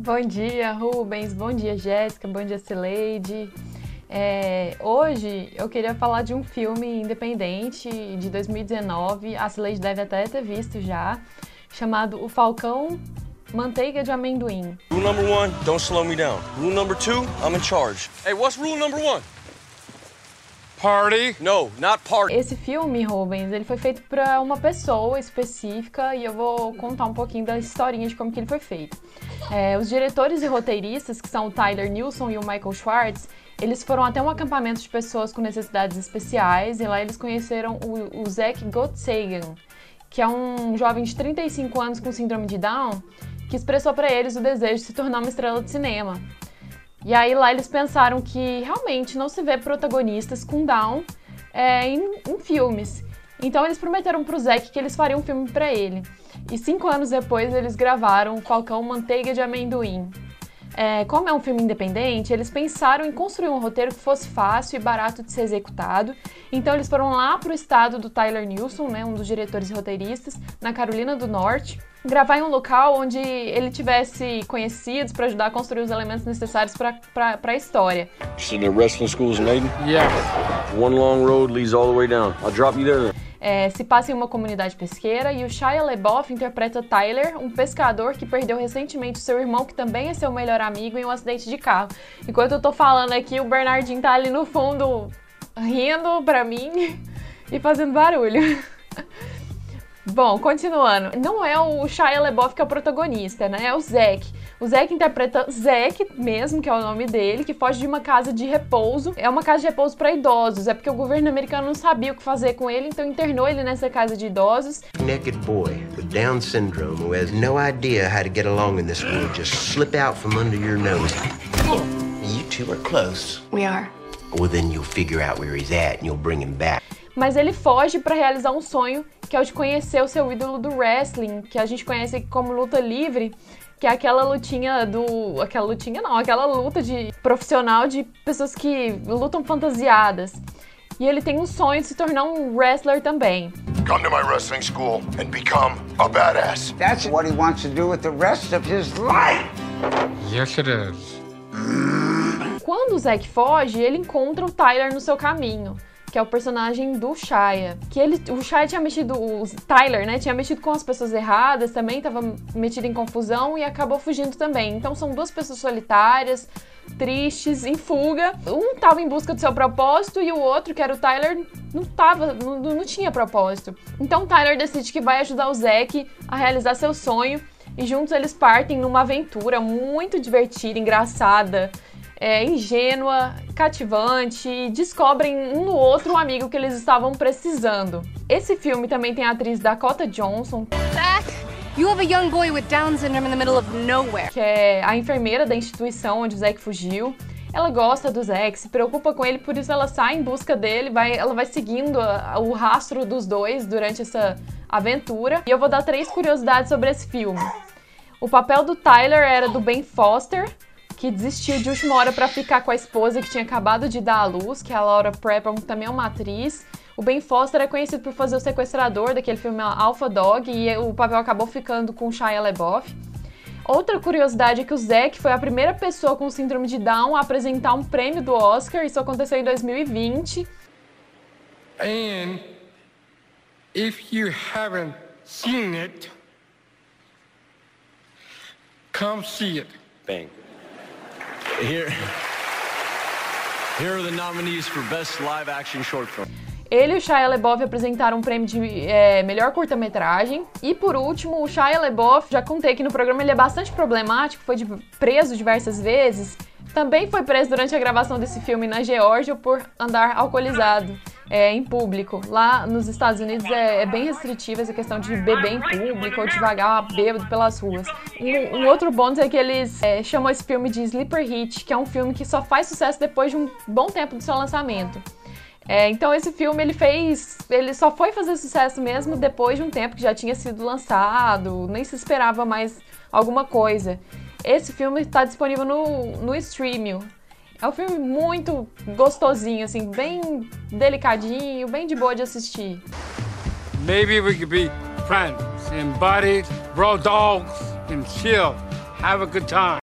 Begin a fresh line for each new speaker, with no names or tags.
Bom dia, Rubens. Bom dia, Jéssica. Bom dia, Cileide. É, hoje eu queria falar de um filme independente de 2019, a Cileide deve até ter visto já, chamado O Falcão Manteiga de Amendoim.
Rule number one, don't slow me down. Rule number two, I'm in charge. Hey, what's rule number one?
Party?
No, not party.
Esse filme, Rubens, ele foi feito para uma pessoa específica e eu vou contar um pouquinho da historinha de como que ele foi feito. É, os diretores e roteiristas, que são o Tyler Nilson e o Michael Schwartz, eles foram até um acampamento de pessoas com necessidades especiais e lá eles conheceram o, o Zach Gottsagen, que é um jovem de 35 anos com síndrome de Down, que expressou para eles o desejo de se tornar uma estrela de cinema. E aí lá eles pensaram que realmente não se vê protagonistas com Down é, em, em, filmes. Então eles prometeram pro Zack que eles fariam um filme para ele. E cinco anos depois eles gravaram Falcão Manteiga de Amendoim. É, como é um filme independente, eles pensaram em construir um roteiro que fosse fácil e barato de ser executado. Então eles foram lá pro estado do Tyler Nilson, né, um dos diretores e roteiristas, na Carolina do Norte, gravar em um local onde ele tivesse conhecidos para ajudar a construir os elementos necessários para a história.
You the wrestling schools in Aiden?
Yes.
One long road leads all the way down. I'll drop you there.
É, se passa em uma comunidade pesqueira e o Shia LaBeouf interpreta Tyler, um pescador que perdeu recentemente seu irmão, que também é seu melhor amigo, em um acidente de carro. Enquanto eu tô falando aqui, o Bernardinho tá ali no fundo rindo pra mim e fazendo barulho. Bom, continuando. Não é o Shia LaBeouf que é o protagonista, né? É o Zack. O Zack interpreta Zack mesmo, que é o nome dele, que foge de uma casa de repouso. É uma casa de repouso para idosos. É porque o governo americano não sabia o que fazer com ele, então internou ele nessa casa de idosos.
Naked boy with Down syndrome who has no idea how to get along in this world just slip out from under your nose. You two are close.
We are.
Well, then you'll figure out where he's at and you'll bring him back.
Mas ele foge para realizar um sonho que é o de conhecer o seu ídolo do wrestling, que a gente conhece como luta livre, que é aquela lutinha do. Aquela lutinha não, aquela luta de profissional de pessoas que lutam fantasiadas. E ele tem um sonho de se tornar um wrestler também.
Come to my wrestling school and become a badass.
That's what he wants to do with the rest of his life.
Yes, it is.
Quando o Zack foge, ele encontra o Tyler no seu caminho que é o personagem do Shia. Que ele, o Shia tinha mexido, o Tyler, né, tinha mexido com as pessoas erradas também, tava metido em confusão e acabou fugindo também. Então são duas pessoas solitárias, tristes, em fuga. Um tava em busca do seu propósito e o outro, que era o Tyler, não tava, não, não tinha propósito. Então o Tyler decide que vai ajudar o Zack a realizar seu sonho e juntos eles partem numa aventura muito divertida, engraçada é, ingênua, cativante e descobrem um no outro o amigo que eles estavam precisando. Esse filme também tem a atriz Dakota Johnson.
You have a young boy with Down syndrome in the middle of nowhere.
Que é a enfermeira da instituição onde o Zack fugiu. Ela gosta do Zack, se preocupa com ele, por isso ela sai em busca dele, vai, ela vai seguindo a, o rastro dos dois durante essa aventura. E eu vou dar três curiosidades sobre esse filme. O papel do Tyler era do Ben Foster, que desistiu de última hora para ficar com a esposa que tinha acabado de dar à luz, que é a Laura Prepon, que também é uma atriz. O Ben Foster é conhecido por fazer o sequestrador daquele filme Alpha Dog e o papel acabou ficando com Shia LaBeouf. Outra curiosidade é que o Zack foi a primeira pessoa com síndrome de Down a apresentar um prêmio do Oscar, isso aconteceu em 2020.
And if you haven't seen it, come see it.
Bang.
Here, here are the nominees for Best Live Action Short Film.
Ele e o Shia LaBeouf apresentaram um prêmio de é, melhor curta-metragem. E por último, o Shia LaBeouf, já contei que no programa ele é bastante problemático, foi preso diversas vezes. Também foi preso durante a gravação desse filme na Geórgia por andar alcoolizado é, em público. Lá nos Estados Unidos é, é, bem restritiva essa questão de beber em público ou devagar bêbado pelas ruas. Um, outro bônus é que eles é, chamam esse filme de Sleeper Hit, que é um filme que só faz sucesso depois de um bom tempo do seu lançamento. É, então esse filme ele fez, ele só foi fazer sucesso mesmo depois de um tempo que já tinha sido lançado, nem se esperava mais alguma coisa. Esse filme está disponível no, no streaming. É um filme muito gostosinho, assim, bem delicadinho, bem de boa de assistir.
Maybe we could be friends buddies, bro dogs and chill, have a good time.